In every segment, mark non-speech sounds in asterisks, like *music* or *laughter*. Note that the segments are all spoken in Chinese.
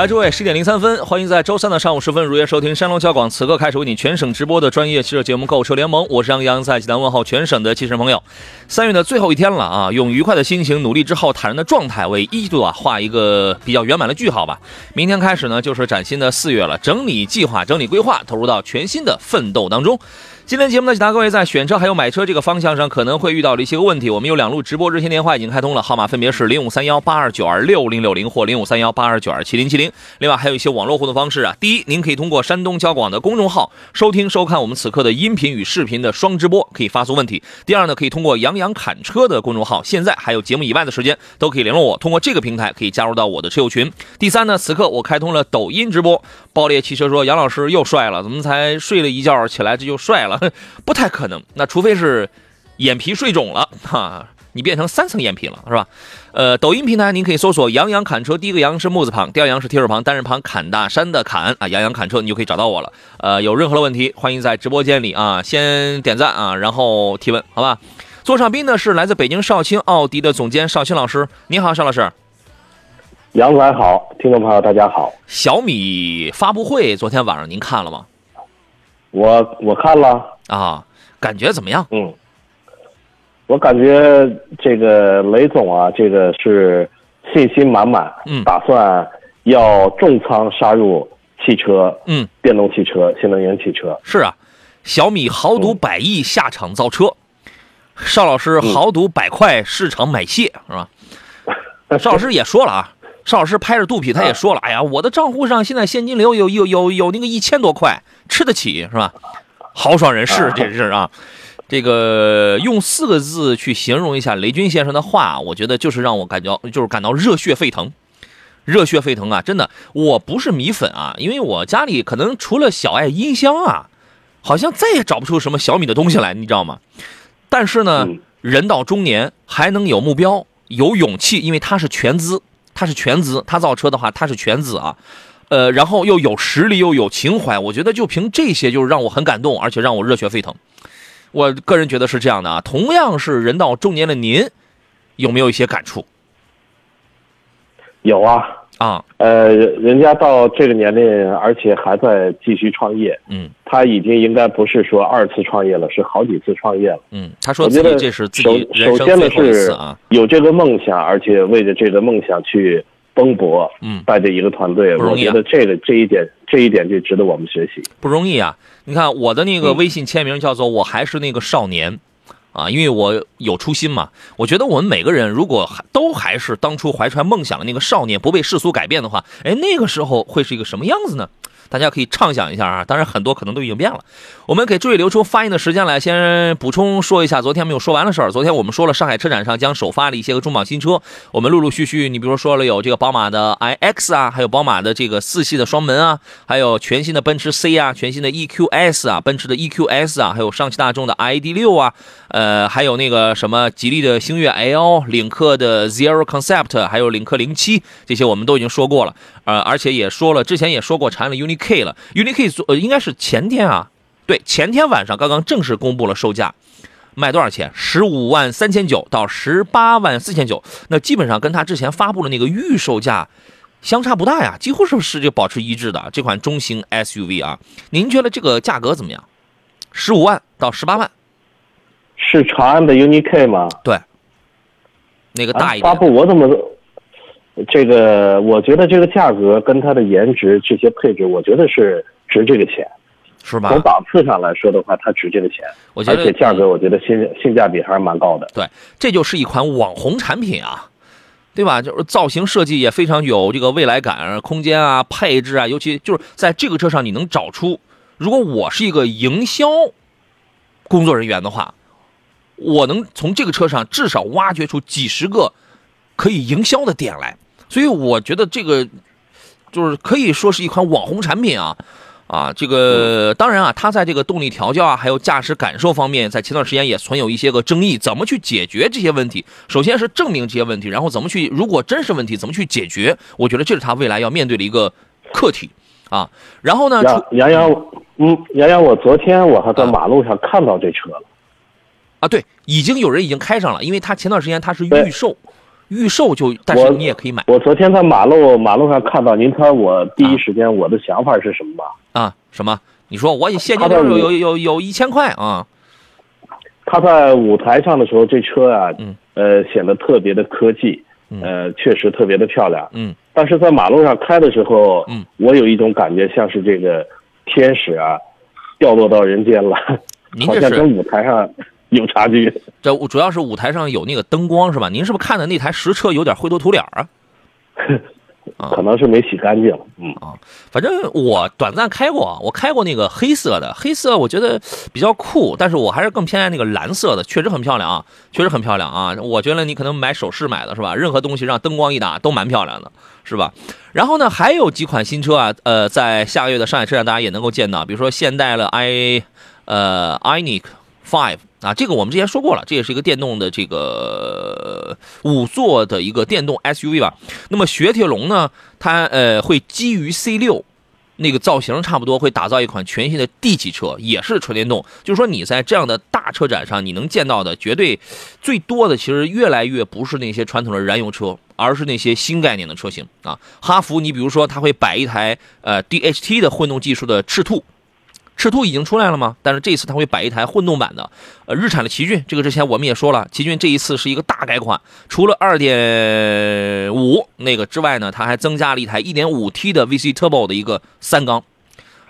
来，诸位，十点零三分，欢迎在周三的上午时分如约收听山东交广此刻开始为你全省直播的专业汽车节目《购车联盟》，我是杨洋，在济南问候全省的汽车朋友。三月的最后一天了啊，用愉快的心情、努力之后坦然的状态，为一季度啊画一个比较圆满的句号吧。明天开始呢，就是崭新的四月了，整理计划、整理规划，投入到全新的奋斗当中。今天节目呢，解答各位在选车还有买车这个方向上可能会遇到的一些个问题。我们有两路直播热线电话已经开通了，号码分别是零五三幺八二九二六零六零或零五三幺八二九二七零七零。另外还有一些网络互动方式啊，第一，您可以通过山东交广的公众号收听收看我们此刻的音频与视频的双直播，可以发送问题。第二呢，可以通过杨洋侃车的公众号，现在还有节目以外的时间都可以联络我，通过这个平台可以加入到我的车友群。第三呢，此刻我开通了抖音直播。爆裂汽车说杨老师又帅了，怎么才睡了一觉起来这就帅了？*laughs* 不太可能，那除非是眼皮睡肿了哈。你变成三层眼皮了，是吧？呃，抖音平台您可以搜索“杨洋砍车”，第一个“杨”是木字旁，第二“杨”是提手旁，单人旁砍大山的砍啊，杨洋砍车，你就可以找到我了。呃，有任何的问题，欢迎在直播间里啊，先点赞啊，然后提问，好吧？座上宾呢是来自北京少卿奥迪的总监邵青老师，你好，邵老师。杨总好，听众朋友大家好，小米发布会昨天晚上您看了吗？我我看了，啊，感觉怎么样？嗯，我感觉这个雷总啊，这个是信心满满，嗯。打算要重仓杀入汽车，嗯，电动汽车、新能源汽车，是啊，小米豪赌百亿下场造车，邵老师豪赌百块市场买蟹是吧？*laughs* 邵老师也说了啊，邵老师拍着肚皮他也说了，哎呀，我的账户上现在现金流有有有有那个一千多块，吃得起是吧？豪爽人士这是啊。这个用四个字去形容一下雷军先生的话，我觉得就是让我感觉就是感到热血沸腾，热血沸腾啊！真的，我不是米粉啊，因为我家里可能除了小爱音箱啊，好像再也找不出什么小米的东西来，你知道吗？但是呢，嗯人到中年还能有目标、有勇气，因为他是全资，他是全资，他造车的话他是全资啊，呃，然后又有实力又有情怀，我觉得就凭这些就是让我很感动，而且让我热血沸腾。我个人觉得是这样的啊，同样是人到中年的您，有没有一些感触？有啊，啊？呃，人家到这个年龄，而且还在继续创业，嗯他已经应该不是说二次创业了，是好几次创业了。嗯，他说自己这是自己首先呢是啊，有这个梦想，而且为着这个梦想去奔波，嗯，带着一个团队，我觉得这个这一点这一点就值得我们学习。不容易啊！你看我的那个嗯微信签名叫做“我还是那个少年”，啊，因为我有初心嘛。我觉得我们每个人如果都还是当初怀揣梦想的那个少年，不被世俗改变的话，哎，那个时候会是一个什么样子呢？大家可以畅想一下啊！当然，很多可能都已经变了。我们给诸位留出发言的时间来，先补充说一下昨天没有说完的事儿。昨天我们说了上海车展上将首发的一些个重磅新车，我们陆陆续续，你比如说说了有这个宝马的 iX 啊，还有宝马的这个四系的双门啊，还有全新的奔驰 C 啊，全新的 EQS 啊，奔驰的 EQS 啊，还有上汽大众的 ID 六啊，呃，还有那个什么吉利的星越 L、领克的 Zero Concept，还有领克零七，这些我们都已经说过了。呃，而且也说了，之前也说过长安的 UNI-K 了，UNI-K 做呃应该是前天啊，对，前天晚上刚刚正式公布了售价，卖多少钱？十五万三千九到十八万四千九，那基本上跟它之前发布的那个预售价相差不大呀，几乎是是就保持一致的这款中型 SUV 啊。您觉得这个价格怎么样？十五万到十八万，是长安的 UNI-K 吗？对，那个啊大一点，发布我怎么这个？我觉得这个价格跟它的颜值这些配置，我觉得是值这个钱。是吧从？档次上来说的话，它值这个钱，我觉得而且价格嗯我觉得性性价比还是蛮高的。对，这就是一款网红产品啊，对吧？就是造型设计也非常有这个未来感，空间啊、配置啊，尤其就是在这个车上你能找出，如果我是一个营销工作人员的话，我能从这个车上至少挖掘出几十个可以营销的点来。所以我觉得这个就是可以说是一款网红产品啊。啊，这个当然啊，它在这个动力调教啊，还有驾驶感受方面，在前段时间也存有一些个争议。怎么去解决这些问题？首先是证明这些问题，然后怎么去，如果真是问题，怎么去解决？我觉得这是它未来要面对的一个课题啊。然后呢，杨杨洋，嗯，杨洋，我昨天我还在马路上看到这车了。啊，对，已经有人已经开上了，因为它前段时间它是预售，预售就，但是你也可以买我昨天在马路马路上看到，您猜我第一时间我的想法是什么吧？啊。什么？你说我现金有有有有一千块啊？他在舞台上的时候，这车啊，嗯呃，显得特别的科技，嗯呃，确实特别的漂亮。嗯但是在马路上开的时候，嗯，我有一种感觉，像是这个天使啊，掉落到人间了，好像跟舞台上有差距。这主要是舞台上有那个灯光是吧？您是不是看的那台实车有点灰头土脸啊？*laughs* 啊可能是没洗干净。嗯啊，反正我短暂开过，我开过那个黑色的，黑色我觉得比较酷，但是我还是更偏爱那个蓝色的，确实很漂亮啊，确实很漂亮啊。我觉得你可能买首饰买的是吧？任何东西让灯光一打都蛮漂亮的，是吧？然后呢，还有几款新车啊，呃，在下个月的上海车展大家也能够见到，比如说现代的 i 呃 iNiq Five 啊，这个我们之前说过了，这也是一个电动的这个五座的一个电动 SUV 吧。那么雪铁龙呢，它呃会基于 C 六那个造型差不多，会打造一款全新的 D 级车，也是纯电动。就是说你在这样的大车展上，你能见到的绝对最多的，其实越来越不是那些传统的燃油车，而是那些新概念的车型啊。哈弗，你比如说它会摆一台呃 DHT 的混动技术的赤兔。赤兔已经出来了吗？但是这次它会摆一台混动版的，呃，日产的奇骏，这个之前我们也说了，奇骏这一次是一个大改款，除了2.5那个之外呢，它还增加了一台 1.5T 的 VC Turbo 的一个三缸，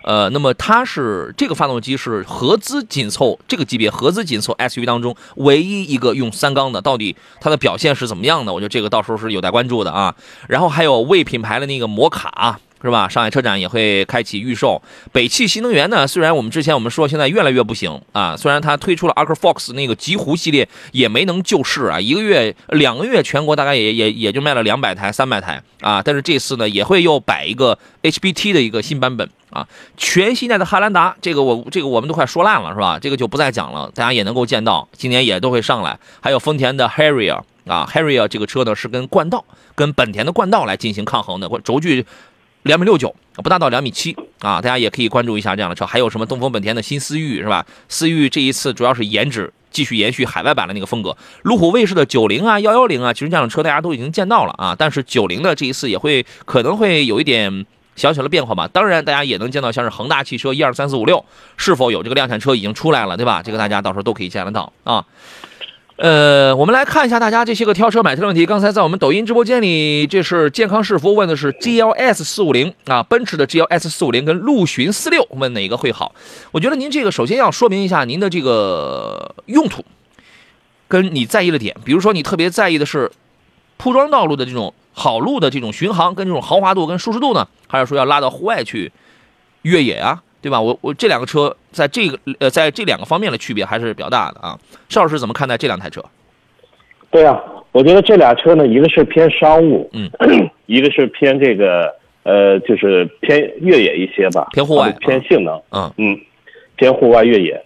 呃，那么它是这个发动机是合资紧凑这个级别合资紧凑 SUV 当中唯一一个用三缸的，到底它的表现是怎么样的？我觉得这个到时候是有待关注的啊。然后还有魏品牌的那个摩卡。是吧？上海车展也会开启预售。北汽新能源呢，虽然我们之前我们说现在越来越不行啊，虽然它推出了 Arc Fox 那个极狐系列，也没能救市啊。一个月、两个月，全国大概也也也就卖了两百台、三百台啊。但是这次呢，也会又摆一个 HBT 的一个新版本啊，全新一代的汉兰达，这个我这个我们都快说烂了，是吧？这个就不再讲了，大家也能够见到，今年也都会上来。还有丰田的 Harrier 啊，Harrier 这个车呢是跟冠道、跟本田的冠道来进行抗衡的，或轴距。两米六九，不大到两米七啊！大家也可以关注一下这样的车，还有什么东风本田的新思域是吧？思域这一次主要是颜值继续延续海外版的那个风格。路虎卫士的九零啊、幺幺零啊，其实这样的车大家都已经见到了啊。但是九零的这一次也会可能会有一点小小的变化吧。当然，大家也能见到像是恒大汽车一二三四五六是否有这个量产车已经出来了，对吧？这个大家到时候都可以见得到啊。呃，我们来看一下大家这些个挑车买车的问题。刚才在我们抖音直播间里，这是健康是福问的是 GLS 四五零啊，奔驰的 GLS 四五零跟陆巡四六，问哪个会好？我觉得您这个首先要说明一下您的这个用途，跟你在意的点，比如说你特别在意的是铺装道路的这种好路的这种巡航，跟这种豪华度跟舒适度呢，还是说要拉到户外去越野啊？对吧？我我这两个车在这个呃，在这两个方面的区别还是比较大的啊。邵老师怎么看待这两台车？对啊，我觉得这俩车呢，一个是偏商务，嗯，*coughs* 一个是偏这个呃，就是偏越野一些吧，偏户外偏性能，嗯嗯，偏户外越野。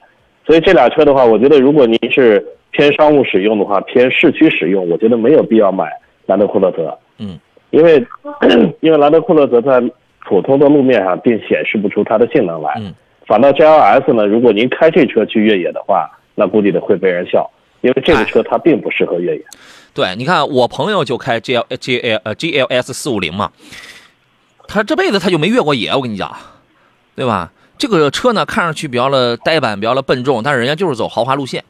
所以这俩车的话，我觉得如果您是偏商务使用的话，偏市区使用，我觉得没有必要买兰德酷路泽，嗯，因为 *coughs* 因为兰德酷路泽在普通的路面上并显示不出它的性能来，嗯，反倒 GLS 呢，如果您开这车去越野的话，那估计得会被人笑，因为这个车它并不适合越野。对，你看我朋友就开 G L G L 呃 G L S 四五零嘛，他这辈子他就没越过野，我跟你讲，对吧？这个车呢，看上去比较的呆板，比较的笨重，但是人家就是走豪华路线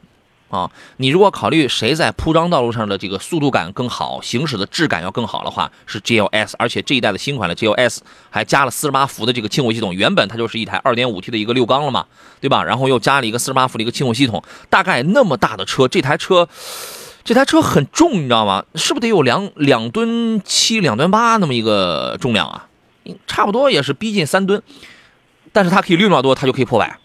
啊。你如果考虑谁在铺装道路上的这个速度感更好，行驶的质感要更好的话，是 G L S，而且这一代的新款的 G L S 还加了四十八伏的这个轻混系统，原本它就是一台二点五 T 的一个六缸了嘛，对吧？然后又加了一个四十八伏的一个轻混系统，大概那么大的车，这台车。这台车很重，你知道吗？是不是得有两两吨七、两吨八那么一个重量啊？差不多也是逼近三吨，但是它可以六秒多，它就可以破百，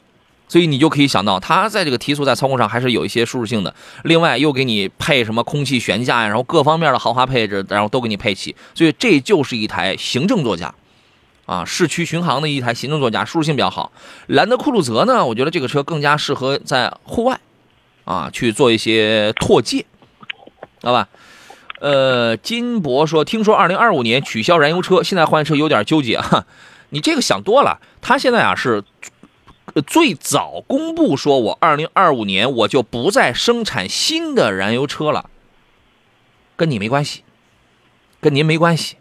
所以你就可以想到，它在这个提速在操控上还是有一些舒适性的。另外又给你配什么空气悬架呀，然后各方面的豪华配置，然后都给你配齐，所以这就是一台行政座驾。啊，市区巡航的一台行政座驾，舒适性比较好。兰德酷路泽呢，我觉得这个车更加适合在户外，啊，去做一些拓界，知道吧？呃，金博说，听说二零二五年取消燃油车，现在换车有点纠结哈。*laughs* 你这个想多了，他现在啊是最早公布说，我二零二五年我就不再生产新的燃油车了，跟你没关系，跟您没关系。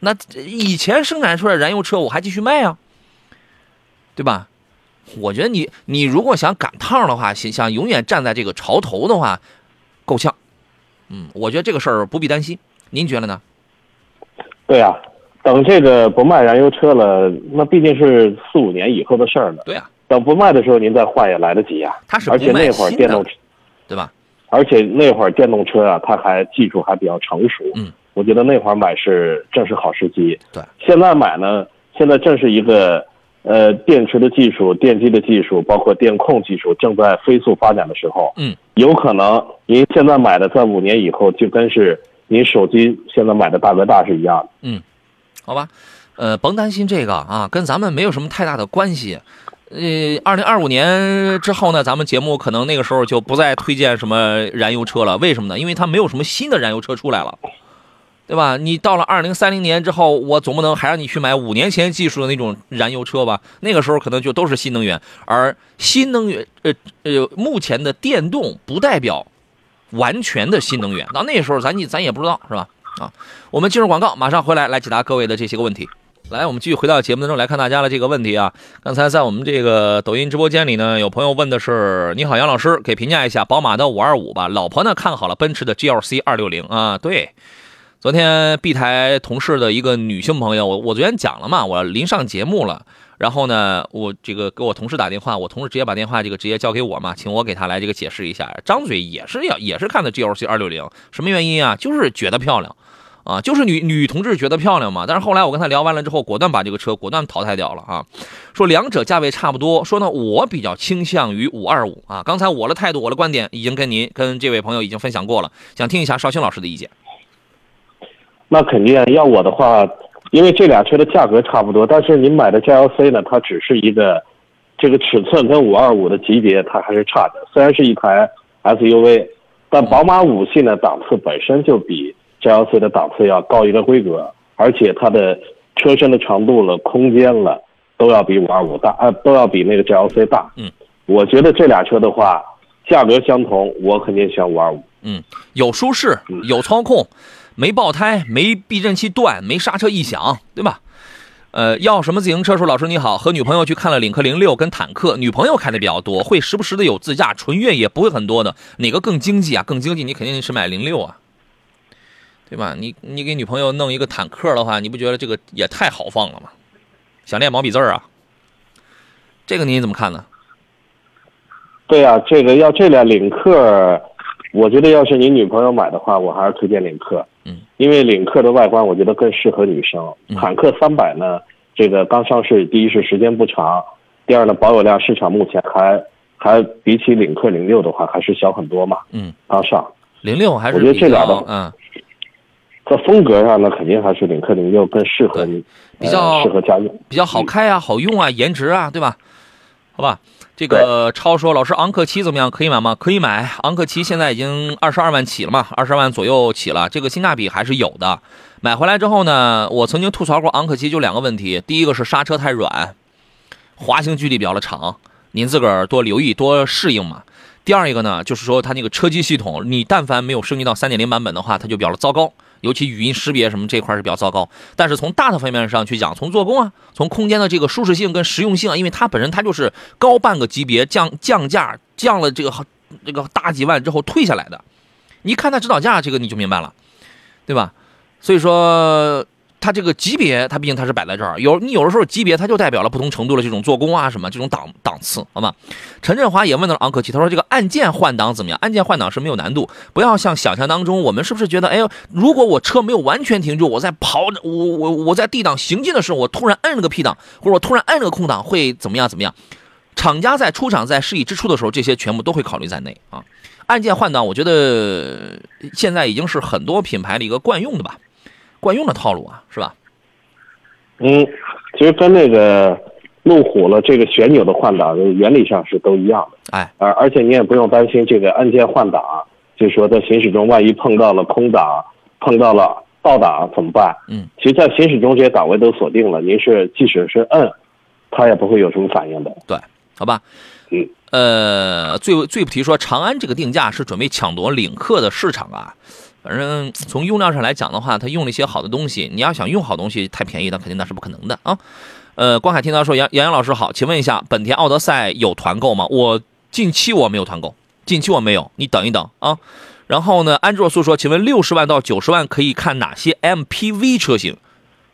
那以前生产出来燃油车，我还继续卖啊，对吧？我觉得你你如果想赶趟的话，想想永远站在这个潮头的话，够呛。嗯，我觉得这个事儿不必担心，您觉得呢？对啊，等这个不卖燃油车了，那毕竟是四五年以后的事儿了。对啊，等不卖的时候，您再换也来得及呀。它是而且那会儿电动车，对吧？而且那会儿电动车啊，它还技术还比较成熟。嗯，我觉得那会儿买是正是好时机。对，现在买呢，现在正是一个呃电池的技术、电机的技术，包括电控技术正在飞速发展的时候。嗯，有可能您现在买的，在五年以后就跟是您手机现在买的大哥大是一样的。好吧，呃，甭担心这个啊，跟咱们没有什么太大的关系。呃，二零二五年之后呢，咱们节目可能那个时候就不再推荐什么燃油车了。为什么呢？因为它没有什么新的燃油车出来了，对吧？你到了二零三零年之后，我总不能还让你去买五年前技术的那种燃油车吧？那个时候可能就都是新能源，而新能源，呃呃，目前的电动不代表完全的新能源。到那时候咱咱也不知道，是吧？啊，我们进入广告，马上回来来解答各位的这些个问题。来，我们继续回到节目当中来看大家的这个问题啊。刚才在我们这个抖音直播间里呢，有朋友问的是：你好，杨老师，给评价一下宝马的五二五吧。老婆呢看好了奔驰的 GLC 二六零啊。对，昨天 B 台同事的一个女性朋友，我我昨天讲了嘛，我临上节目了。然后呢，我这个给我同事打电话，我同事直接把电话这个直接交给我嘛，请我给他来这个解释一下。张嘴也是要也是看的 GLC 二六零，什么原因啊？就是觉得漂亮。啊，就是女女同志觉得漂亮嘛，但是后来我跟她聊完了之后，果断把这个车果断淘汰掉了啊，说两者价位差不多，说呢我比较倾向于五二五啊，刚才我的态度我的观点已经跟您跟这位朋友已经分享过了，想听一下绍兴老师的意见。那肯定要我的话，因为这俩车的价格差不多，但是您买的 GLC 呢，它只是一个这个尺寸跟五二五的级别它还是差的。虽然是一台 SUV，但宝马五系呢档次本身就比 GLC 的档次要高一个规格，而且它的车身的长度了、空间了都要比五二五大，呃，都要比那个 GLC 大。嗯，我觉得这俩车的话，价格相同，我肯定选五二五。嗯，有舒适，有操控，没爆胎，没避震器断，没刹车异响，对吧？呃，要什么自行车？说老师你好，和女朋友去看了领克零六跟坦克，女朋友开的比较多，会时不时的有自驾，纯越野不会很多的，哪个更经济啊？更经济，你肯定是买零六啊，对吧？你你给女朋友弄一个坦克的话，你不觉得这个也太豪放了吗？想练毛笔字儿啊？这个您怎么看呢？对呀、这个要这辆领克，我觉得要是你女朋友买的话，我还是推荐领克。嗯，因为领克的外观我觉得更适合女生。嗯坦克三百呢，这个刚上市，第一是时间不长，第二呢保有量市场目前还还比起领克零六的话还是小很多嘛。嗯，刚上，零六还是我觉得这俩的嗯。在风格上呢，肯定还是领克零六更适合你，比较呃适合家用。比较好开啊，好用啊，颜值啊，对吧？好吧，这个超说老师昂克旗怎么样？可以买吗？可以买，昂克旗现在已经二十二万起了嘛，二十万左右起了，这个性价比还是有的。买回来之后呢，我曾经吐槽过昂克旗就两个问题，第一个是刹车太软，滑行距离比较的长，您自个儿多留意多适应嘛。第二一个呢，就是说它那个车机系统，你但凡没有升级到三点零版本的话，它就比较的糟糕，尤其语音识别什么这块是比较糟糕。但是从大的方面上去讲，从做工啊，从空间的这个舒适性跟实用性啊，因为它本身它就是高半个级别降降价降了这个这个大几万之后退下来的，你看它指导价这个你就明白了，对吧？所以说它这个级别它毕竟它是摆在这儿，有你有的时候级别它就代表了不同程度的这种做工啊什么这种档档次，好吗？陈振华也问到了昂克旗，他说这个按键换挡怎么样？按键换挡是没有难度，不要像想象当中，我们是不是觉得，哎呦，如果我车没有完全停住，我在跑，我我我在 D 档行进的时候，我突然摁了个 P 档，或者我突然摁了个空档，会怎么样怎么样？厂家在出厂在示意支出的时候，这些全部都会考虑在内啊。按键换挡，我觉得现在已经是很多品牌的一个惯用的吧，惯用的套路啊，是吧？嗯，其实跟那个路虎了这个旋钮的换挡原理上是都一样的。哎，而而且你也不用担心这个按键换挡，就是说在行驶中万一碰到了空挡，碰到了倒档怎么办？嗯，其实，在行驶中这些档位都锁定了，您是即使是摁，它也不会有什么反应的。对，好吧。嗯，呃，最最不提说长安这个定价是准备抢夺领克的市场啊。反正从用料上来讲的话，它用了一些好的东西。你要想用好东西太便宜，那肯定那是不可能的啊。呃，光海听到说杨杨洋老师好，请问一下，本田奥德赛有团购吗？我近期我没有团购，近期我没有，你等一等啊。然后呢，安卓素说，请问六十万到九十万可以看哪些 MPV 车型？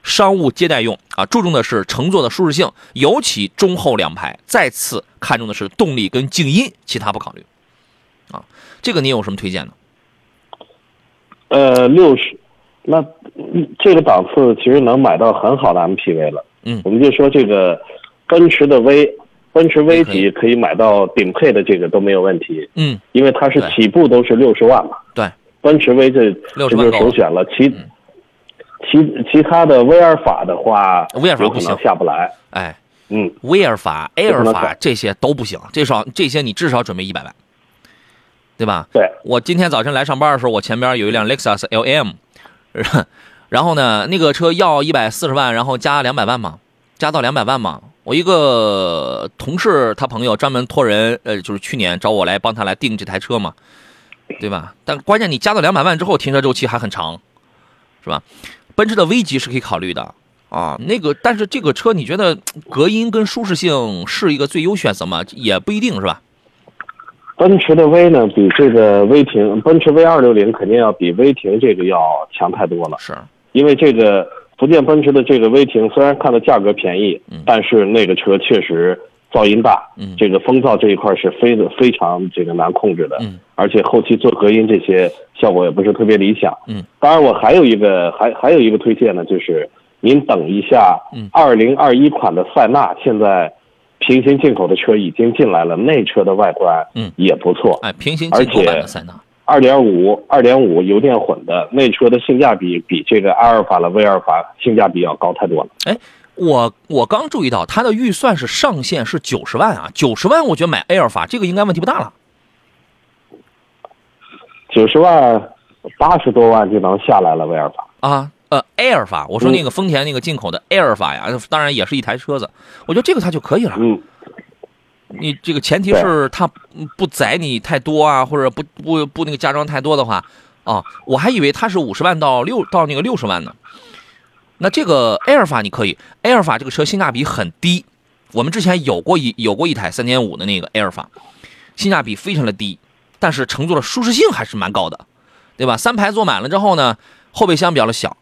商务接待用啊，注重的是乘坐的舒适性，尤其中后两排。再次看重的是动力跟静音，其他不考虑。啊，这个你有什么推荐呢？呃，六十，那嗯这个档次其实能买到很好的 MPV 了。嗯我们就说这个奔驰的 V，奔驰 V 级可以买到顶配的这个都没有问题，嗯，因为它是起步都是六十万嘛。对，奔驰 V 这60这就是万首选了，其嗯其其他的威尔法的话，威尔法不行下不来。哎，嗯，威尔法、埃尔法这些都不行，至少这些你至少准备一百万，对吧？对，我今天早晨来上班的时候，我前边有一辆 Lexus LM，然后呢，那个车要一百四十万，然后加两百万嘛，加到两百万嘛。我一个同事他朋友专门托人，呃，就是去年找我来帮他来订这台车嘛，对吧？但关键你加到两百万之后，停车周期还很长，是吧？奔驰的 V 级是可以考虑的啊，那个，但是这个车你觉得隔音跟舒适性是一个最优选择吗？也不一定是吧？奔驰的 V 呢，比这个威霆，奔驰 V 二六零肯定要比威霆这个要强太多了。是，因为这个福建奔驰的这个威霆，虽然看的价格便宜，嗯。但是那个车确实噪音大，嗯。这个风噪这一块是非的非常这个难控制的，嗯。而且后期做隔音这些效果也不是特别理想。嗯，当然我还有一个还还有一个推荐呢，就是您等一下嗯，二零二一款的塞纳现在平行进口的车已经进来了，那车的外观嗯也不错，哎，平行进口版的塞纳，二点五、二点五油电混的那车的性价比比这个阿尔法了、威尔法性价比要高太多了。哎我我刚注意到它的预算是上限是九十万啊，九十万我觉得买埃尔法这个应该问题不大了。九十万、八十多万就能下来了，威尔法。啊，呃，埃尔法，我说那个丰田那个进口的埃尔法呀，当然也是一台车子，我觉得这个它就可以了。嗯，你这个前提是它不载你太多啊，或者不不不那个加装太多的话，啊，我还以为它是五十万到六到那个六十万呢。那这个埃尔法你可以，埃尔法这个车性价比很低，我们之前有过一有过一台三点五的那个埃尔法，性价比非常的低，但是乘坐的舒适性还是蛮高的，对吧？三排坐满了之后呢，后备箱比较的小，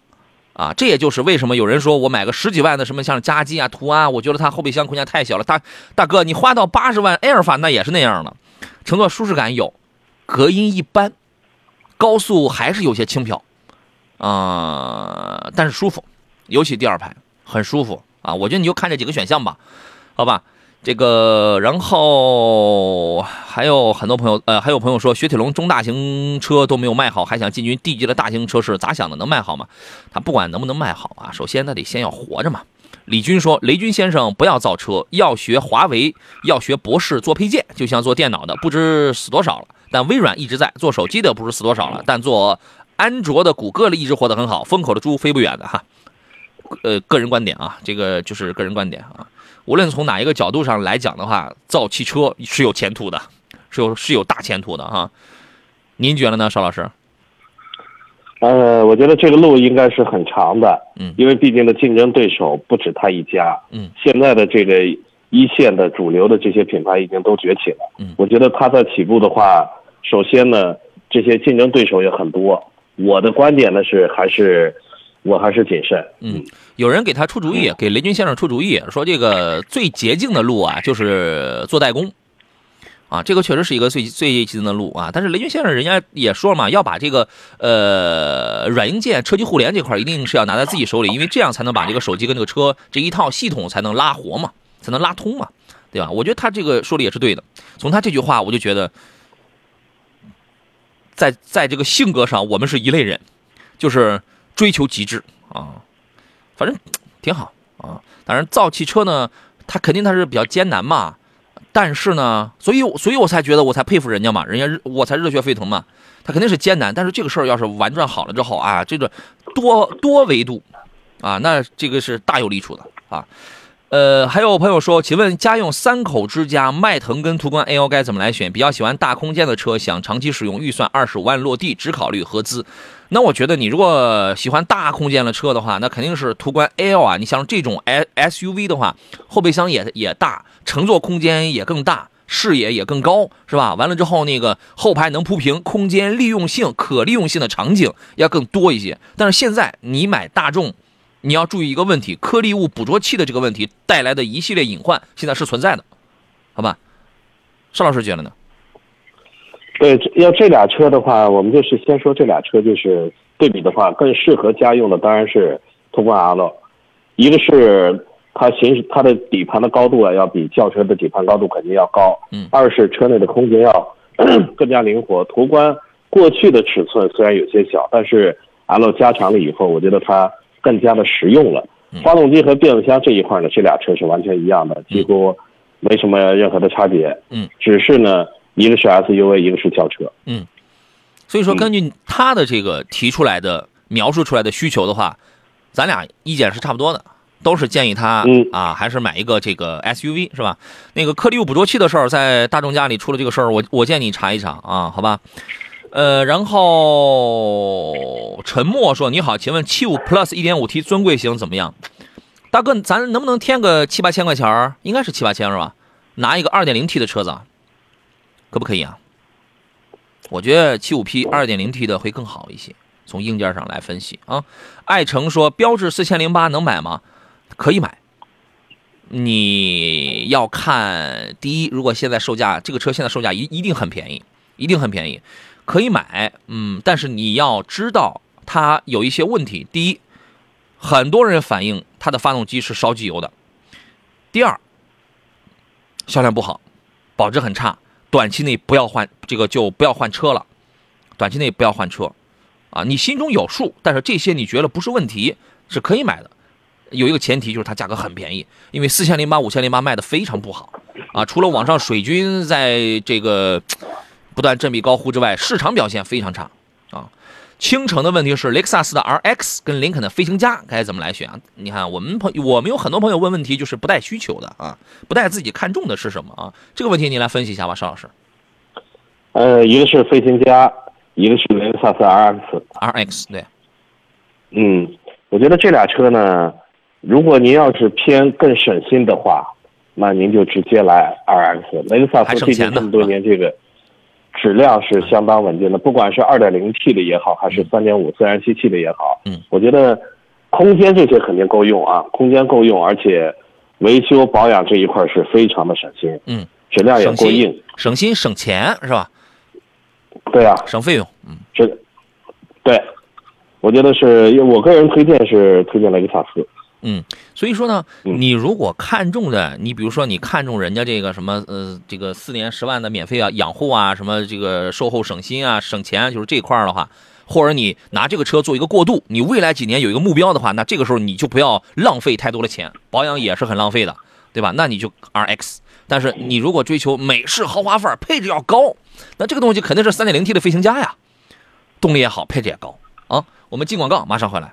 啊，这也就是为什么有人说我买个十几万的什么像加机啊、途安，我觉得它后备箱空间太小了。大大哥，你花到八十万埃尔法那也是那样的，乘坐舒适感有，隔音一般，高速还是有些轻飘，啊、但是舒服，尤其第二排很舒服啊。我觉得你就看这几个选项吧，好吧。这个，然后还有很多朋友，呃，还有朋友说，雪铁龙中大型车都没有卖好，还想进军 D 级的大型车市，咋想的？能卖好吗？他不管能不能卖好啊，首先他得先要活着嘛。李军说：“雷军先生不要造车，要学华为，要学博士做配件，就像做电脑的，不知死多少了。但微软一直在做手机的，不知死多少了。但做安卓的、谷歌的一直活得很好，风口的猪飞不远的哈。呃，个人观点啊，这个就是个人观点啊。无论从哪一个角度上来讲的话，造汽车是有前途的，是有是有大前途的哈。您觉得呢，邵老师？呃，我觉得这个路应该是很长的，嗯。因为毕竟的竞争对手不止他一家，嗯，现在的这个一线的主流的这些品牌已经都崛起了，嗯。我觉得他在起步的话，首先呢，这些竞争对手也很多。我的观点呢是，还是我还是谨慎，嗯，有人给他出主意，给雷军先生出主意，说这个最捷径的路啊，就是做代工，啊，这个确实是一个最最捷径的路啊。但是雷军先生人家也说了嘛，要把这个呃软硬件、车机互联这块一定是要拿在自己手里，因为这样才能把这个手机跟这个车这一套系统才能拉活嘛，才能拉通嘛。对吧？我觉得他这个说的也是对的。从他这句话，我就觉得，在在这个性格上，我们是一类人，就是追求极致啊，反正挺好啊。当然，造汽车呢，它肯定它是比较艰难嘛，但是呢，所以所以我才觉得我才佩服人家嘛，人家我才热血沸腾嘛。他肯定是艰难，但是这个事儿要是玩转好了之后啊，这个多多维度啊，那这个是大有利处的啊。呃，还有朋友说，请问家用三口之家，迈腾跟途观 L 该怎么来选？比较喜欢大空间的车，想长期使用，预算二十五万落地，只考虑合资。那我觉得你如果喜欢大空间的车的话，那肯定是途观 L 啊。你像这种 S SUV 的话，后备箱也也大，乘坐空间也更大，视野也更高，是吧？完了之后，那个后排能铺平，空间利用性、可利用性的场景要更多一些。但是现在你买大众。你要注意一个问题，颗粒物捕捉器的这个问题带来的一系列隐患，现在是存在的，好吧？邵老师觉得呢？对，要这俩车的话，我们就是先说这俩车，就是对比的话，更适合家用的当然是途观 L，一个是它行驶它的底盘的高度啊，要比轿车的底盘高度肯定要高，嗯二是车内的空间要 *clears throat* 更加灵活。途观过去的尺寸虽然有些小，但是 L 加长了以后，我觉得它更加的实用了。发动机和变速箱这一块呢，这俩车是完全一样的，几乎没什么任何的差别。嗯，只是呢，一个是 SUV，一个是轿车。嗯所以说，嗯根据他的这个提出来的、描述出来的需求的话，咱俩意见是差不多的，都是建议他、嗯啊，还是买一个这个 SUV 是吧？那个颗粒物捕捉器的事儿，在大众家里出了这个事儿，我我建议你查一查啊，好吧？呃，然后沉默说：“你好，请问七五 Plus 1.5 T 尊贵型怎么样？大哥，咱能不能添个七八千块钱儿？应该是七八千是吧？拿一个 2.0T 的车子，啊，可不可以啊？我觉得七五 P 2.0T 的会更好一些，从硬件上来分析啊。爱成说，标致四千零八能买吗？可以买。你要看第一，如果现在售价，这个车现在售价一一定很便宜，一定很便宜，可以买。嗯，但是你要知道它有一些问题。第一，很多人反映它的发动机是烧机油的。第二，销量不好，保值很差，短期内不要换这个就不要换车了，短期内不要换车，啊，你心中有数，但是这些你觉得不是问题，是可以买的。有一个前提就是它价格很便宜，因为四千零八、五千零八卖的非常不好，啊，除了网上水军在这个不断振臂高呼之外，市场表现非常差，啊。倾城的问题是雷克萨斯的 RX 跟林肯的飞行家该怎么来选啊？你看我们朋我们有很多朋友问问题就是不带需求的啊，不带自己看中的是什么啊？这个问题你来分析一下吧，邵老师。呃，一个是飞行家，一个是雷克萨斯 RX。RX 对，嗯，我觉得这俩车呢，如果您要是偏更省心的话，那您就直接来 RX。雷克萨斯毕还省钱呢竟这么多年这个质量是相当稳定的，不管是二点零 T 的也好，还是三点五自然吸气的也好，嗯，我觉得空间这些肯定够用啊，空间够用，而且维修保养这一块是非常的省心，嗯，质量也省够硬。心，省心省钱是吧？对啊，省费用，嗯。这个，对，我觉得是我个人推荐是推荐雷克萨斯。嗯，所以说呢，嗯你如果看中的，你比如说你看中人家这个什么呃，这个四年十万的免费啊养护啊，什么这个售后省心啊、省钱啊，就是这块儿的话，或者你拿这个车做一个过渡，你未来几年有一个目标的话，那这个时候你就不要浪费太多的钱，保养也是很浪费的，对吧？那你就 RX。但是你如果追求美式豪华范儿，配置要高，那这个东西肯定是三点零 T 的飞行家呀，动力也好，配置也高啊。我们进广告，马上回来。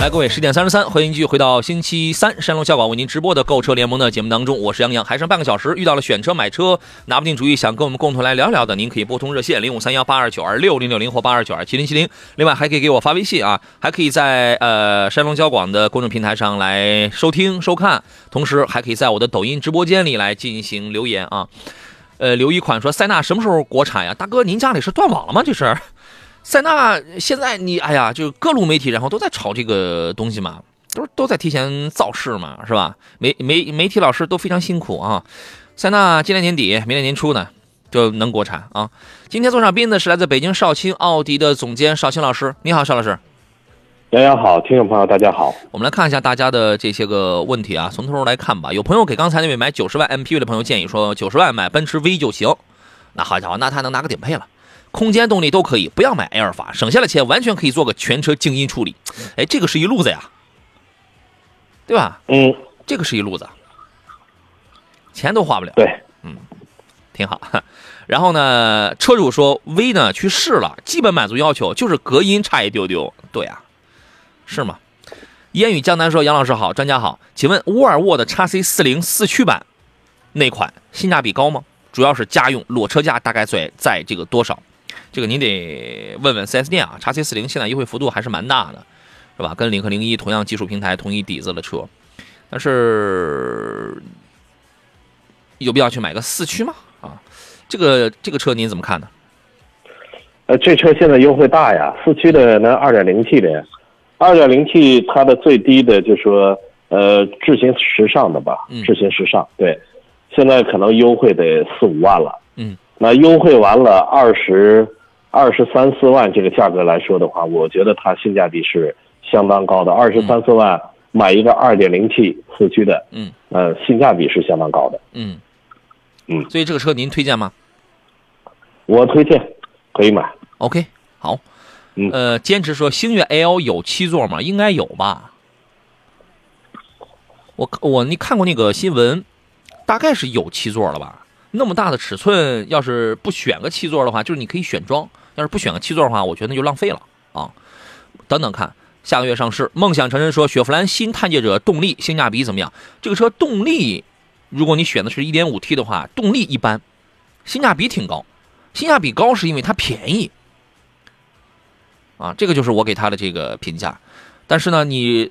来，各位，十点三十三，欢迎继续回到星期三山东交广为您直播的购车联盟的节目当中，我是杨洋，还剩半个小时，遇到了选车买车拿不定主意，想跟我们共同来聊聊的，您可以拨通热线零五三幺八二九二六零六零或八二九二七零七零，另外还可以给我发微信啊，还可以在呃山东交广的公众平台上来收听收看，同时还可以在我的抖音直播间里来进行留言啊。呃，留一款说塞纳什么时候国产呀？大哥，您家里是断网了吗？这是？塞纳现在你哎呀，就各路媒体然后都在炒这个东西嘛，都都在提前造势嘛，是吧？媒媒媒体老师都非常辛苦啊。塞纳今年年底、明年年初呢就能国产啊。今天坐上宾的是来自北京少卿奥迪的总监少卿老师，你好，邵老师。杨洋好，听众朋友大家好。我们来看一下大家的这些个问题啊，从头来看吧。有朋友给刚才那位买九十万 MPV 的朋友建议说，九十万买奔驰 V 就行。那好家伙，那他能拿个顶配了。空间动力都可以，不要买埃尔法，省下的钱完全可以做个全车静音处理。哎，这个是一路子呀，对吧？嗯，这个是一路子，钱都花不了。对，嗯，挺好。*laughs* 然后呢，车主说 V 呢去试了，基本满足要求，就是隔音差一丢丢。对啊，是吗？烟雨江南说：“杨老师好，专家好，请问沃尔沃的 x C 四零四驱版那款性价比高吗？主要是家用，裸车价大概在在这个多少？”这个您得问问 4S 店啊，叉 C 四零现在优惠幅度还是蛮大的，是吧？跟领克零一同样技术平台、同一底子的车，但是有必要去买个四驱吗？啊，这个这个车您怎么看呢？呃，这车现在优惠大呀，四驱的那二点零 T 的二点零 T 它的最低的就说呃智行时尚的吧，嗯智行时尚对，现在可能优惠得四五万了。嗯，那优惠完了二十二十三四万这个价格来说的话，我觉得它性价比是相当高的。二十三四万买一个二点零 T 四驱的，嗯呃，性价比是相当高的。嗯嗯所以这个车您推荐吗我推荐可以买。？OK，好。嗯呃，坚持说星越 L 有七座吗？应该有吧。我我你看过那个新闻，大概是有七座了吧？那么大的尺寸，要是不选个七座的话，就是你可以选装；要是不选个七座的话，我觉得那就浪费了啊。等等看，下个月上市。梦想成真说，雪佛兰新探界者动力性价比怎么样？这个车动力，如果你选的是 1.5T 的话，动力一般，性价比挺高。性价比高是因为它便宜啊，这个就是我给它的这个评价。但是呢，你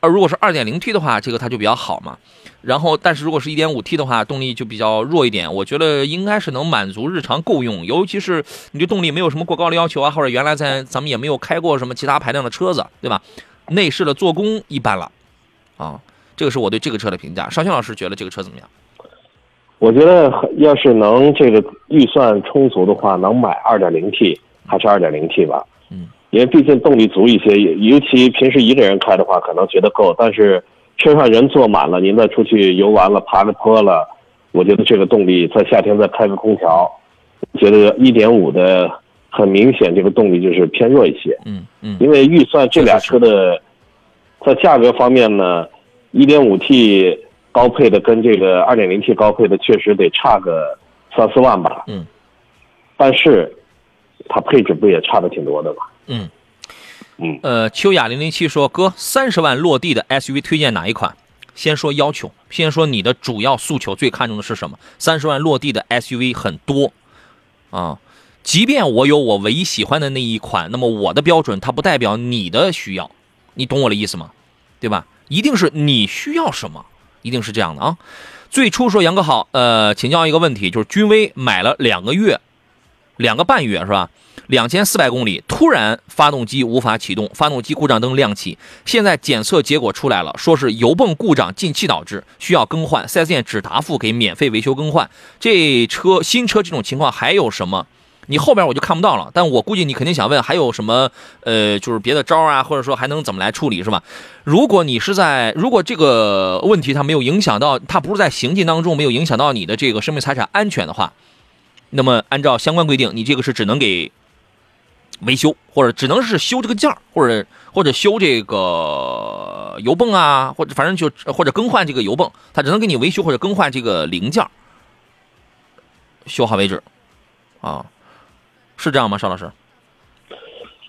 呃，如果是 2.0T 的话，这个它就比较好嘛。然后，但是如果是 1.5T 的话，动力就比较弱一点。我觉得应该是能满足日常够用，尤其是你对动力没有什么过高的要求啊，或者原来在咱们也没有开过什么其他排量的车子，对吧？内饰的做工一般了啊，这个是我对这个车的评价。邵轩老师觉得这个车怎么样？我觉得要是能这个预算充足的话，能买 2.0T 还是 2.0T 吧。嗯，因为毕竟动力足一些，尤其平时一个人开的话，可能觉得够，但是车上人坐满了，您再出去游玩了、爬个坡了，我觉得这个动力在夏天再开个空调，觉得一点五的很明显这个动力就是偏弱一些。嗯嗯因为预算这俩车的在价格方面呢一点五 T 高配的跟这个二点零 T 高配的确实得差个三四万吧。嗯。但是它配置不也差的挺多的吗？嗯。嗯，呃，秋雅零零七说：“哥，三十万落地的 SUV 推荐哪一款？先说要求，先说你的主要诉求，最看重的是什么？三十万落地的 SUV 很多啊，即便我有我唯一喜欢的那一款，那么我的标准它不代表你的需要，你懂我的意思吗？对吧？一定是你需要什么，一定是这样的啊。最初说杨哥好，呃，请教一个问题，就是君威买了两个月，两个半月是吧？两千四百公里，突然发动机无法启动，发动机故障灯亮起。现在检测结果出来了，说是油泵故障进气导致，需要更换。4S 店只答复给免费维修更换。这车新车这种情况还有什么？你后边我就看不到了，但我估计你肯定想问还有什么呃，就是别的招啊，或者说还能怎么来处理是吧？如果你是在如果这个问题它没有影响到，它不是在行进当中没有影响到你的这个生命财产安全的话，那么按照相关规定，你这个是只能给维修，或者只能是修这个件儿，或者或者修这个油泵啊，或者反正就或者更换这个油泵，它只能给你维修或者更换这个零件儿，修好为止，啊，是这样吗，邵老师？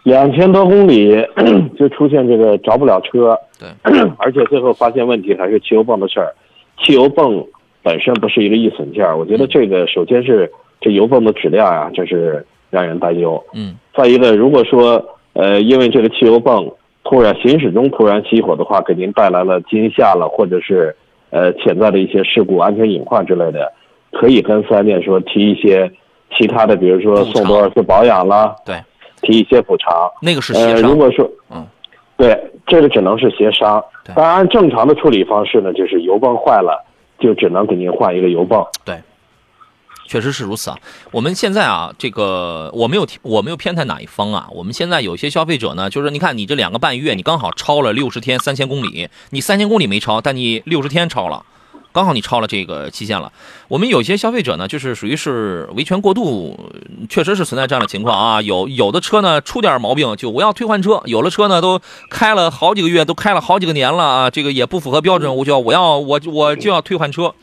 两千多公里 *clears throat* 就出现这个着不了车，对，而且最后发现问题还是汽油泵的事儿。汽油泵本身不是一个易损件儿，我觉得这个首先是这油泵的质量啊、这是让人担忧。嗯再一个，如果说呃因为这个汽油泵突然行驶中突然熄火的话，给您带来了惊吓了，或者是呃潜在的一些事故、安全隐患之类的，可以跟四 S 店说提一些其他的，比如说送多少次保养啦，对，提一些补偿。那个是呃，协商。如果说，嗯，对，这个只能是协商。当然，正常的处理方式呢，就是油泵坏了，就只能给您换一个油泵。确实是如此啊。我们现在啊，这个我没有我没有偏袒哪一方啊。我们现在有些消费者呢，就是你看你这两个半月，你刚好超了六十天三千公里，你三千公里没超，但你六十天超了。刚好你超了这个期限了。我们有些消费者呢，就是属于是维权过度，确实是存在这样的情况啊。有有的车呢出点毛病就我要退换车，有的车呢都开了好几个月，都开了好几个年了啊，这个也不符合标准，我就要我要我我就要退换车。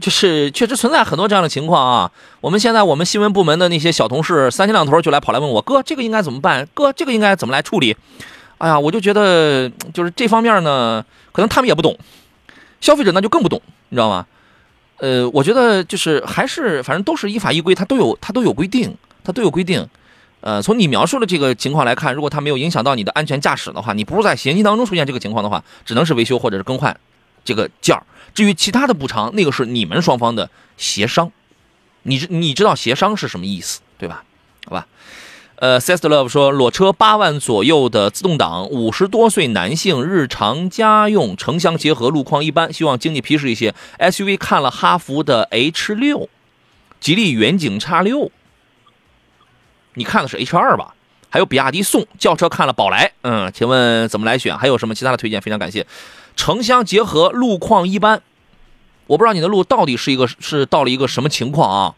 就是确实存在很多这样的情况啊。我们现在我们新闻部门的那些小同事，三天两头就来跑来问我，哥，这个应该怎么办？哥，这个应该怎么来处理？哎呀，我就觉得就是这方面呢，可能他们也不懂，消费者那就更不懂，你知道吗？呃，我觉得就是还是反正都是依法依规，它都有它都有规定，它都有规定。呃，从你描述的这个情况来看，如果它没有影响到你的安全驾驶的话，你不是在行进当中出现这个情况的话，只能是维修或者是更换这个件儿。至于其他的补偿，那个是你们双方的协商。你知你知道协商是什么意思，对吧？好吧。呃 s e s t Love 说，裸车八万左右的自动挡，五十多岁男性，日常家用，城乡结合，路况一般，希望经济皮实一些。SUV 看了哈弗的 H 六，吉利远景 X 六，你看的是 H 二吧？还有比亚迪宋轿车看了宝来，嗯，请问怎么来选？还有什么其他的推荐？非常感谢。城乡结合，路况一般，我不知道你的路到底是一个是到了一个什么情况啊？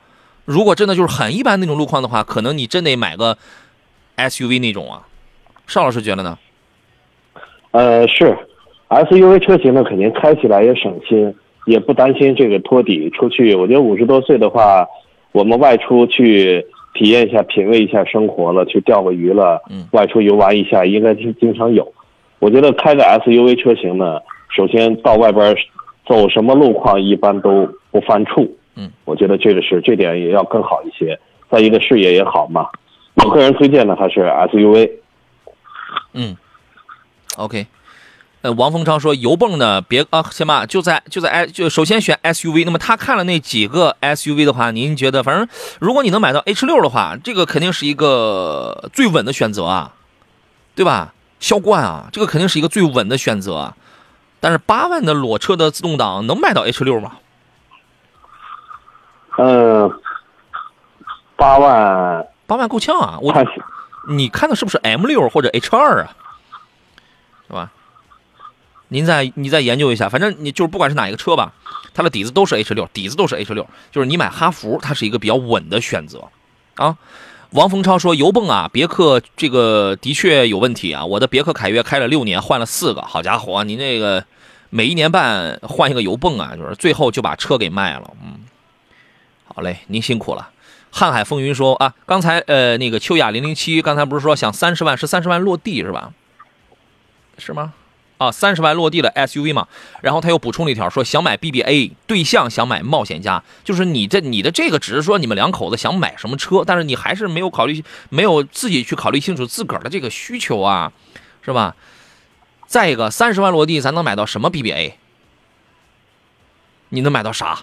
如果真的就是很一般那种路况的话，可能你真得买个 SUV 那种啊。邵老师觉得呢？呃，是 SUV 车型呢，肯定开起来也省心，也不担心这个托底出去。我觉得五十多岁的话，我们外出去体验一下、品味一下生活了，去钓个鱼了，嗯外出游玩一下，应该是经常有。我觉得开个 SUV 车型呢，首先到外边走什么路况一般都不犯怵。嗯，我觉得这个是这点也要更好一些。再一个视野也好嘛，我个人推荐的还是 SUV。嗯，OK。呃，王峰昌说油泵呢，别啊，行吧，就在就在 S 就首先选 SUV。那么他看了那几个 SUV 的话，您觉得，反正如果你能买到 H 六的话，这个肯定是一个最稳的选择啊，对吧？销冠啊，这个肯定是一个最稳的选择啊。但是八万的裸车的自动挡能买到 H 六吗？嗯，八万八万够呛啊！我看你看的是不是 M 六或者 H 二啊？是吧？您再你再研究一下，反正你就是不管是哪一个车吧，它的底子都是 H 六，底子都是 H 六，就是你买哈弗，它是一个比较稳的选择啊。王峰超说：“油泵啊，别克这个的确有问题啊。我的别克凯越开了六年，换了四个，好家伙，您这个每一年半换一个油泵啊，就是最后就把车给卖了。嗯，好嘞，您辛苦了。瀚海风云说啊，刚才呃那个秋雅零零七，刚才不是说想三十万是三十万落地是吧？是吗？啊，三十万落地的 SUV 嘛。然后他又补充了一条，说想买 BBA，对象想买冒险家，就是你这你的这个只是说你们两口子想买什么车，但是你还是没有考虑，没有自己去考虑清楚自个儿的这个需求啊，是吧？再一个，三十万落地，咱能买到什么 BBA？你能买到啥？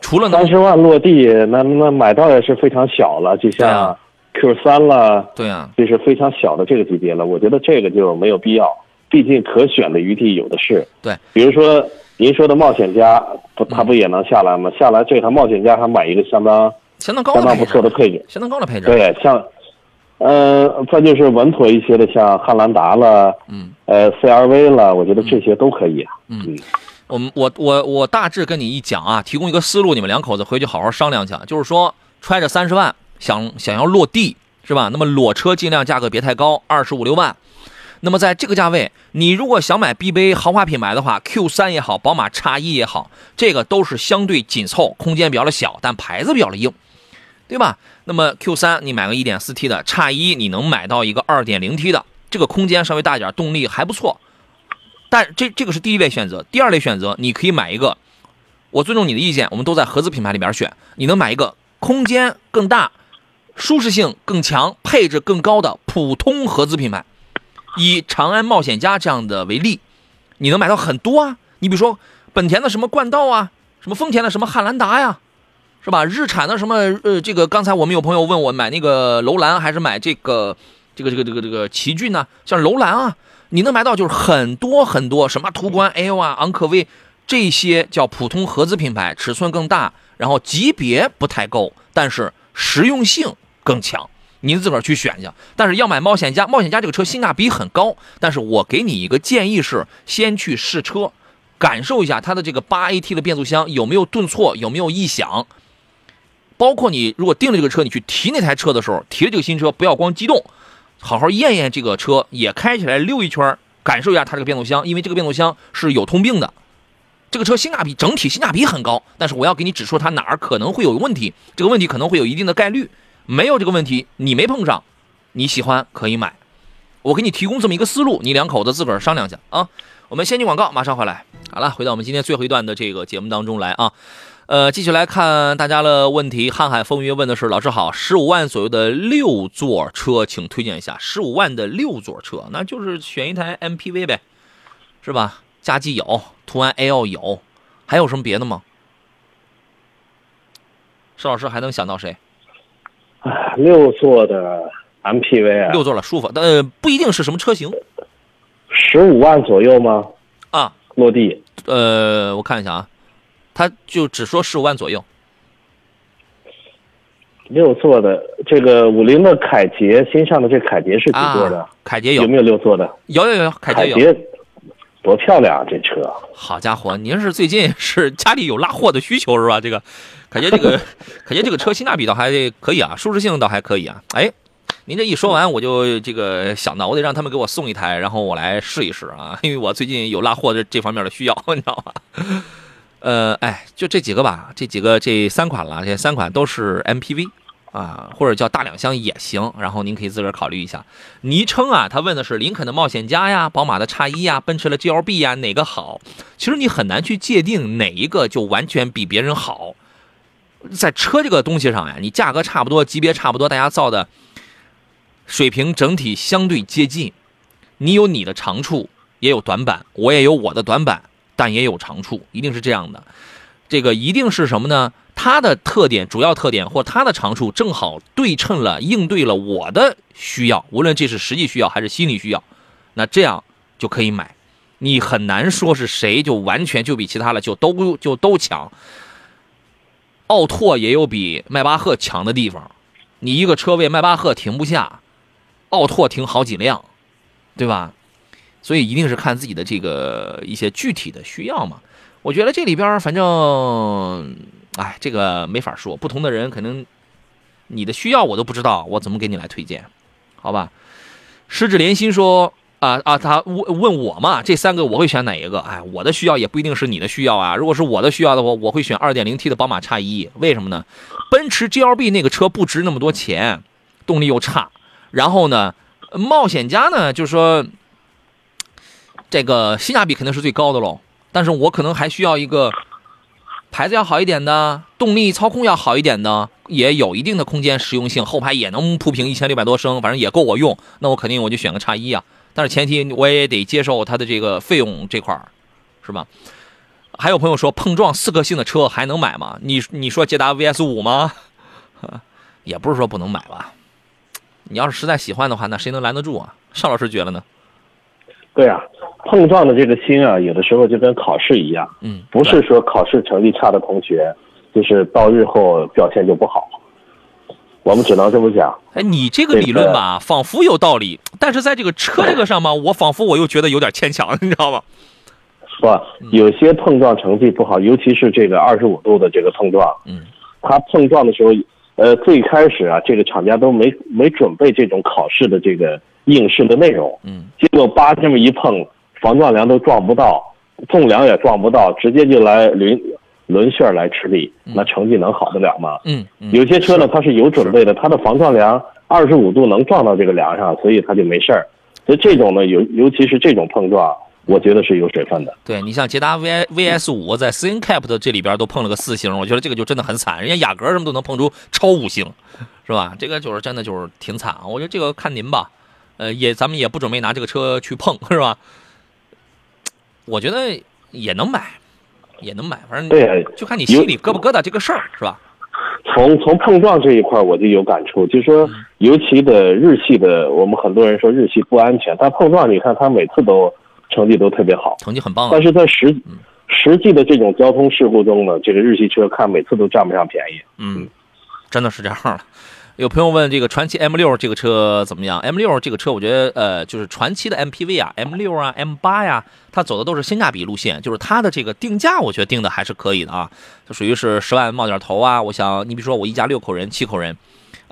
除了能三十万落地，那那买到也是非常小了，就像 Q 三了，对啊，就是非常小的这个级别了。我觉得这个就没有必要，毕竟可选的余地有的是。对，比如说您说的冒险家，不，他不也能下来吗？下来这台冒险家还买一个相当相当高相当不的配置，错的配置。相当高的配置。对，像，呃，再就是稳妥一些的，像汉兰达了，嗯呃，CRV 了，我觉得这些都可以啊。嗯，我们我我我大致跟你一讲啊，提供一个思路，你们两口子回去好好商量去。就是说，揣着三十万想想要落地是吧？那么裸车尽量价格别太高，二十五六万。那么在这个价位，你如果想买 BBA 豪华品牌的话，Q 三也好，宝马 X 一也好，这个都是相对紧凑，空间比较的小，但牌子比较的硬，对吧？那么 Q 三你买个 1.4T 的，叉一你能买到一个 2.0T 的，这个空间稍微大一点，动力还不错。但这这个是第一类选择，第二类选择你可以买一个，我尊重你的意见，我们都在合资品牌里边选，你能买一个空间更大、舒适性更强、配置更高的普通合资品牌。以长安冒险家这样的为例，你能买到很多啊。你比如说本田的什么冠道啊，什么丰田的什么汉兰达呀，是吧？日产的什么呃，这个刚才我们有朋友问我买那个楼兰还是买这个这个这个这个这个奇骏呢？像楼兰啊，你能买到就是很多很多，什么途观 L 啊、昂科威这些叫普通合资品牌，尺寸更大，然后级别不太够，但是实用性更强。您自个儿去选去。但是要买冒险家，冒险家这个车性价比很高，但是我给你一个建议是，先去试车，感受一下它的这个八 AT 的变速箱有没有顿挫，有没有异响。包括你如果订了这个车，你去提那台车的时候，提了这个新车，不要光激动，好好验验这个车，也开起来溜一圈，感受一下它这个变速箱，因为这个变速箱是有通病的。这个车性价比整体性价比很高，但是我要给你指出它哪儿可能会有问题，这个问题可能会有一定的概率。没有这个问题，你没碰上，你喜欢可以买。我给你提供这么一个思路，你两口子自个儿商量去啊。我们先进广告，马上回来。好了，回到我们今天最后一段的这个节目当中来啊。呃，继续来看大家的问题。瀚海风云问的是：老师好，十五万左右的六座车，请推荐一下。十五万的六座车，那就是选一台 MPV 呗，是吧？佳绩有，途安 L 有，还有什么别的吗？邵老师还能想到谁？唉六座的 MPV 啊，六座了，舒服。但，不一定是什么车型十五万左右吗？啊。落地呃，我看一下啊，他就只说十五万左右。六座的这个五菱的凯捷，新上的这凯捷是几座的？啊、凯捷有有没有六座的？有有有，凯捷有。捷多漂亮啊！这车，好家伙，您是最近是家里有拉货的需求是吧？这个凯捷这个 *laughs* 凯捷这个车性价比倒还可以啊，舒适性倒还可以啊。哎，您这一说完，我就这个想到，我得让他们给我送一台，然后我来试一试啊，*laughs* 因为我最近有拉货的这方面的需要，*laughs* 你知道吗？呃，哎，就这几个吧，这几个这三款了，这三款都是 MPV 啊，或者叫大两厢也行。然后您可以自个儿考虑一下。昵称啊，他问的是林肯的冒险家呀，宝马的叉一呀，奔驰的 GLB 呀，哪个好？其实你很难去界定哪一个就完全比别人好。在车这个东西上呀，你价格差不多，级别差不多，大家造的水平整体相对接近。你有你的长处，也有短板，我也有我的短板。但也有长处，一定是这样的。这个一定是什么呢？它的特点、主要特点或它的长处正好对称了、应对了我的需要，无论这是实际需要还是心理需要，那这样就可以买。你很难说是谁就完全就比其他的就都就都强。奥拓也有比迈巴赫强的地方，你一个车位迈巴赫停不下，奥拓停好几辆，对吧？所以一定是看自己的这个一些具体的需要嘛。我觉得这里边反正，哎，这个没法说，不同的人可能你的需要我都不知道，我怎么给你来推荐？好吧。失智连心说啊啊，他问问我嘛，这三个我会选哪一个？哎，我的需要也不一定是你的需要啊。如果是我的需要的话，我会选 2.0T 的宝马叉一，为什么呢？奔驰 GLB 那个车不值那么多钱，动力又差。然后呢，冒险家呢，就是说。这个性价比肯定是最高的喽，但是我可能还需要一个牌子要好一点的，动力操控要好一点的，也有一定的空间实用性，后排也能铺平一千六百多升，反正也够我用。那我肯定我就选个叉一啊，但是前提我也得接受它的这个费用这块儿，是吧？还有朋友说碰撞四颗星的车还能买吗？你你说捷达 VS 五吗？*laughs* 也不是说不能买吧，你要是实在喜欢的话，那谁能拦得住啊？邵老师觉得呢？对啊，碰撞的这个心啊，有的时候就跟考试一样，嗯，不是说考试成绩差的同学，就是到日后表现就不好。我们只能这么讲。哎，你这个理论吧，仿佛有道理，但是在这个车这个上嘛，我仿佛我又觉得有点牵强，你知道吗？不，有些碰撞成绩不好，尤其是这个二十五度的这个碰撞，嗯，它碰撞的时候，呃，最开始啊，这个厂家都没没准备这种考试的这个。应试的内容，嗯，结果叭这么一碰，防撞梁都撞不到，纵梁也撞不到，直接就来轮轮旋来吃力，那成绩能好得了吗？嗯嗯，有些车呢，它是有准备的，它的防撞梁二十五度能撞到这个梁上，所以它就没事儿。所以这种呢，尤尤其是这种碰撞，我觉得是有水分的。对你像捷达 V VS 五在 C N Cap 的这里边都碰了个四星，我觉得这个就真的很惨，人家雅阁什么都能碰出超五星，是吧？这个就是真的就是挺惨啊。我觉得这个看您吧，呃，也咱们也不准备拿这个车去碰，是吧？我觉得也能买，也能买，反正对，就看你心里疙不疙瘩这个事儿，是吧？从从碰撞这一块我就有感触，就是说，尤其的日系的，我们很多人说日系不安全，但碰撞你看它每次都成绩都特别好，成绩很棒啊但。是在实实际的这种交通事故中呢，这个日系车看每次都占不上便宜。嗯，真的是这样了。有朋友问这个传祺 M 六这个车怎么样？M 六这个车，我觉得呃，就是传祺的 MPV 啊，M 六啊，M 八呀，它走的都是性价比路线，就是它的这个定价，我觉得定的还是可以的啊，就属于是十万冒点头啊。我想，你比如说我一家六口人、七口人。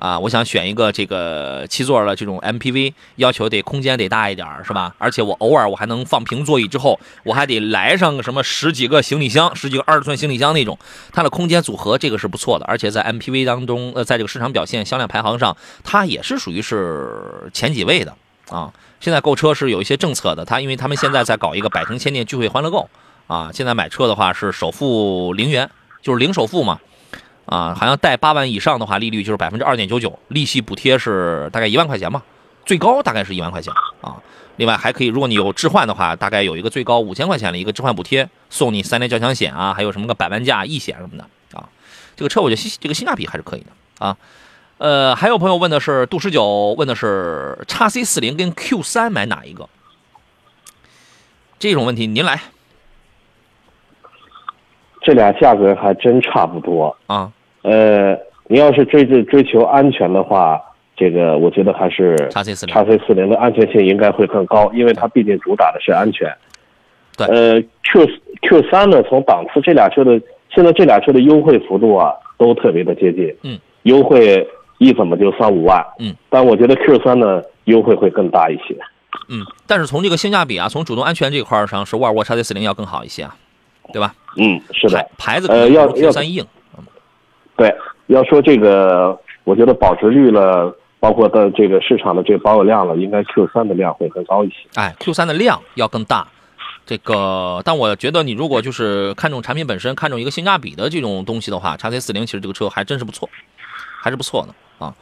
啊，我想选一个这个七座的这种 MPV，要求得空间得大一点，是吧？而且我偶尔我还能放平座椅之后，我还得来上个什么十几个行李箱，十几个二十寸行李箱那种，它的空间组合这个是不错的，而且在 MPV 当中，呃，在这个市场表现、销量排行上，它也是属于是前几位的啊。现在购车是有一些政策的，它因为他们现在在搞一个百城千店聚会欢乐购啊，现在买车的话是首付零元，就是零首付嘛。啊，好像贷八万以上的话，利率就是百分之二点九九，利息补贴是大概一万块钱吧，最高大概是一万块钱啊。另外还可以，如果你有置换的话，大概有一个最高五千块钱的一个置换补贴，送你三年交强险啊，还有什么个百万价易险什么的啊。这个车我觉得这个性价比还是可以的啊。呃，还有朋友问的是杜十九，问的是叉 C 四零跟 Q 三买哪一个？这种问题您来这俩价格还真差不多。啊。呃，你要是追追追求安全的话，这个我觉得还是 XC40 叉 C 四零的安全性应该会更高，因为它毕竟主打的是安全。对呃，Q Q 三呢，从档次这俩车的现在这俩车的优惠幅度啊，都特别的接近。嗯。优惠一怎么就三五万？嗯。但我觉得 Q 三呢，优惠会更大一些。嗯，但是从这个性价比啊，从主动安全这块儿上，是沃尔沃 XC 四零要更好一些啊，对吧？嗯，是的牌。牌子呃要要三硬。对，要说这个，我觉得保值率了，包括的这个市场的这个保有量了，应该 Q 三的量会更高一些。哎，Q 三的量要更大。这个，但我觉得你如果就是看重产品本身，看重一个性价比的这种东西的话，x C 四零其实这个车还真是不错，还是不错的啊。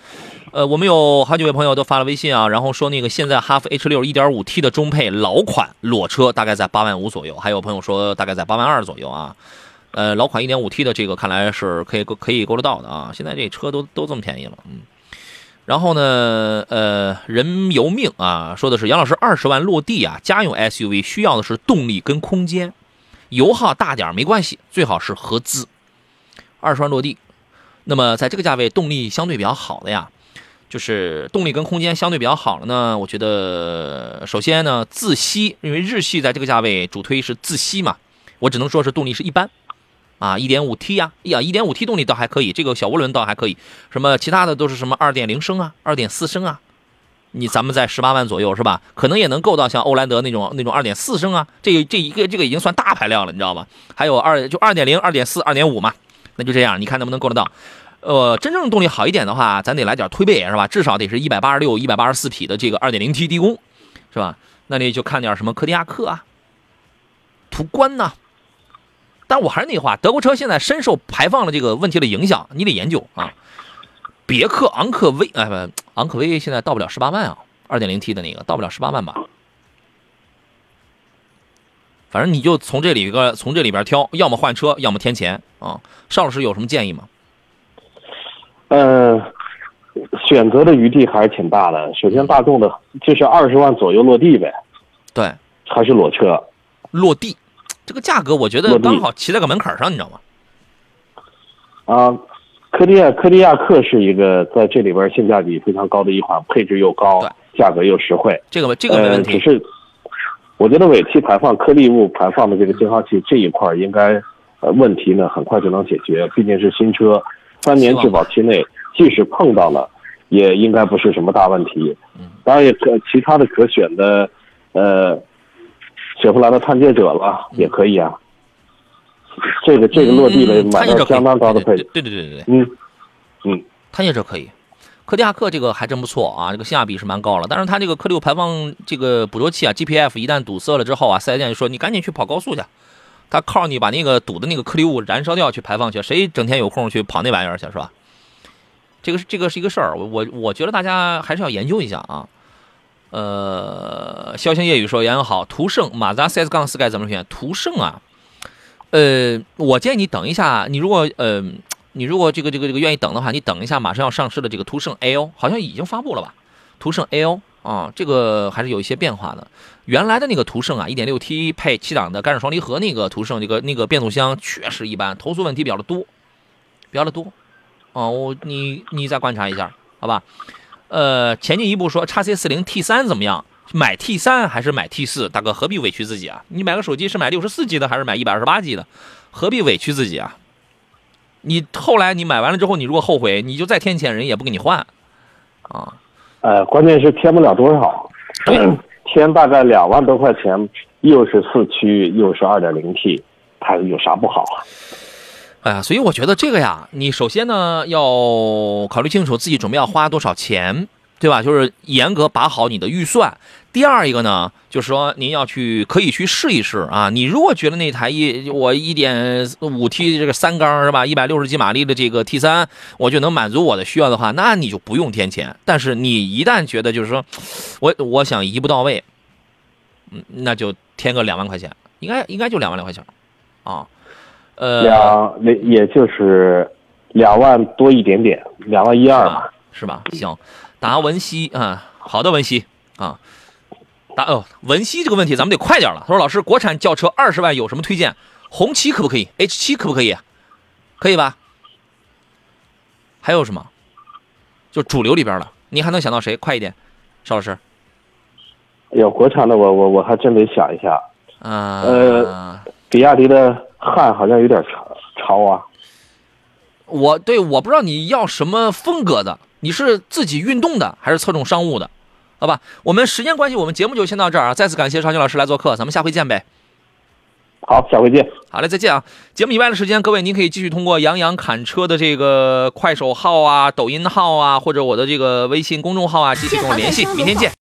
呃，我们有好几位朋友都发了微信啊，然后说那个现在哈弗 H 六 1.5T 的中配老款裸车大概在八万五左右，还有朋友说大概在八万二左右啊。呃，老款 1.5T 的这个看来是可以够可以够得到的啊。现在这车都都这么便宜了，嗯。然后呢，呃，人由命啊，说的是杨老师二十万落地啊，家用 SUV 需要的是动力跟空间，油耗大点没关系，最好是合资。二十万落地，那么在这个价位，动力相对比较好的呀，就是动力跟空间相对比较好的呢，我觉得首先呢，自吸，因为日系在这个价位主推是自吸嘛，我只能说是动力是一般。啊，一点五 T 呀，呀，一点五 T 动力倒还可以，这个小涡轮倒还可以，什么其他的都是什么二点零升啊，二点四升啊，你咱们在十八万左右是吧？可能也能够到像欧蓝德那种那种二点四升啊，这这一个这个已经算大排量了，你知道吗？还有二就二点零、二点四、二点五嘛，那就这样，你看能不能够得到？呃，真正动力好一点的话，咱得来点推背是吧？至少得是一百八十六、一百八十四匹的这个二点零 T 低功，是吧？那你就看点什么柯迪亚克啊、途观呐、但我还是那句话，德国车现在深受排放的这个问题的影响，你得研究啊。别克昂科威，哎不，昂科威现在到不了十八万啊，二点零 T 的那个到不了十八万吧。反正你就从这里个从这里边挑，要么换车，要么添钱啊。邵老师有什么建议吗？呃，选择的余地还是挺大的。首先，大众的就是二十万左右落地呗，对，还是裸车。落地这个价格，我觉得刚好骑在个门槛上，你知道吗？啊，科迪亚科迪亚克是一个在这里边性价比非常高的一款，配置又高对，价格又实惠。这个这个没问呃，题只。是我觉得尾气排放、颗粒物排放的这个净化器这一块儿应该呃问题呢很快就能解决，毕竟是新车，三年质保期内即使碰到了，也应该不是什么大问题。嗯当然也可其他的可选的，呃，雪佛兰的探界者了也可以啊。这个这个落地了，嗯买到相当高的配置。对对对对对，嗯嗯，探界者可以。柯迪亚克这个还真不错啊，这个性价比是蛮高了。但是它这个颗粒物排放这个捕捉器啊，GPF 一旦堵塞了之后啊，四 S 店就说你赶紧去跑高速去，他靠你把那个堵的那个颗粒物燃烧掉去排放去，谁整天有空去跑那玩意儿去是吧？这个是这个是一个事儿，我我我觉得大家还是要研究一下啊。呃，潇湘夜雨说杨洋好，途胜马自达 CS 杠四该怎么选？途胜啊，呃，我建议你等一下，你如果呃，你如果这个这个这个愿意等的话，你等一下马上要上市的这个途胜 L，好像已经发布了吧？途胜 L 啊，这个还是有一些变化的。原来的那个途胜啊，1.6T 配七档的干式双离合那个途胜，这个那个变速箱确实一般，投诉问题比较的多，比较的多。哦，我你你再观察一下，好吧？呃，前进一步说，x C 四零 T 三怎么样？买 T 三还是买 T 四？大哥何必委屈自己啊？你买个手机是买六十四 G 的还是买一百二十八 G 的？何必委屈自己啊？你后来你买完了之后，你如果后悔，你就再添钱，人也不给你换啊。呃，关键是添不了多少，添大概两万多块钱，又是四驱，又是二点零 T，它有啥不好啊？哎呀，所以我觉得这个呀，你首先呢要考虑清楚自己准备要花多少钱，对吧？就是严格把好你的预算。第二一个呢，就是说您要去可以去试一试啊。你如果觉得那台一我一点五 T 这个三缸是吧，一百六十几马力的这个 T 三，我就能满足我的需要的话，那你就不用添钱。但是你一旦觉得就是说，我我想一步到位，嗯，那就添个两万块钱，应该应该就两万来块钱啊。呃，两也也就是两万多一点点，两万一二吧。是吧？行，达文西啊，好的，文西啊，达哦，文熙这个问题咱们得快点了。他说：“老师，国产轿车二十万有什么推荐？红旗可不可以？H 七可不可以？可以吧？还有什么？就主流里边了，你还能想到谁？快一点，邵老师。有国产的我我我还真得想一下。啊、呃比亚迪的汉好像有点潮潮啊。我对我不知道你要什么风格的，你是自己运动的还是侧重商务的？好吧，我们时间关系，我们节目就先到这儿啊！再次感谢邵军老师来做客，咱们下回见呗。好，下回见。好嘞，再见啊！节目以外的时间，各位您可以继续通过杨洋侃车的这个快手号啊、抖音号啊，或者我的这个微信公众号啊，继续跟我联系。明天见。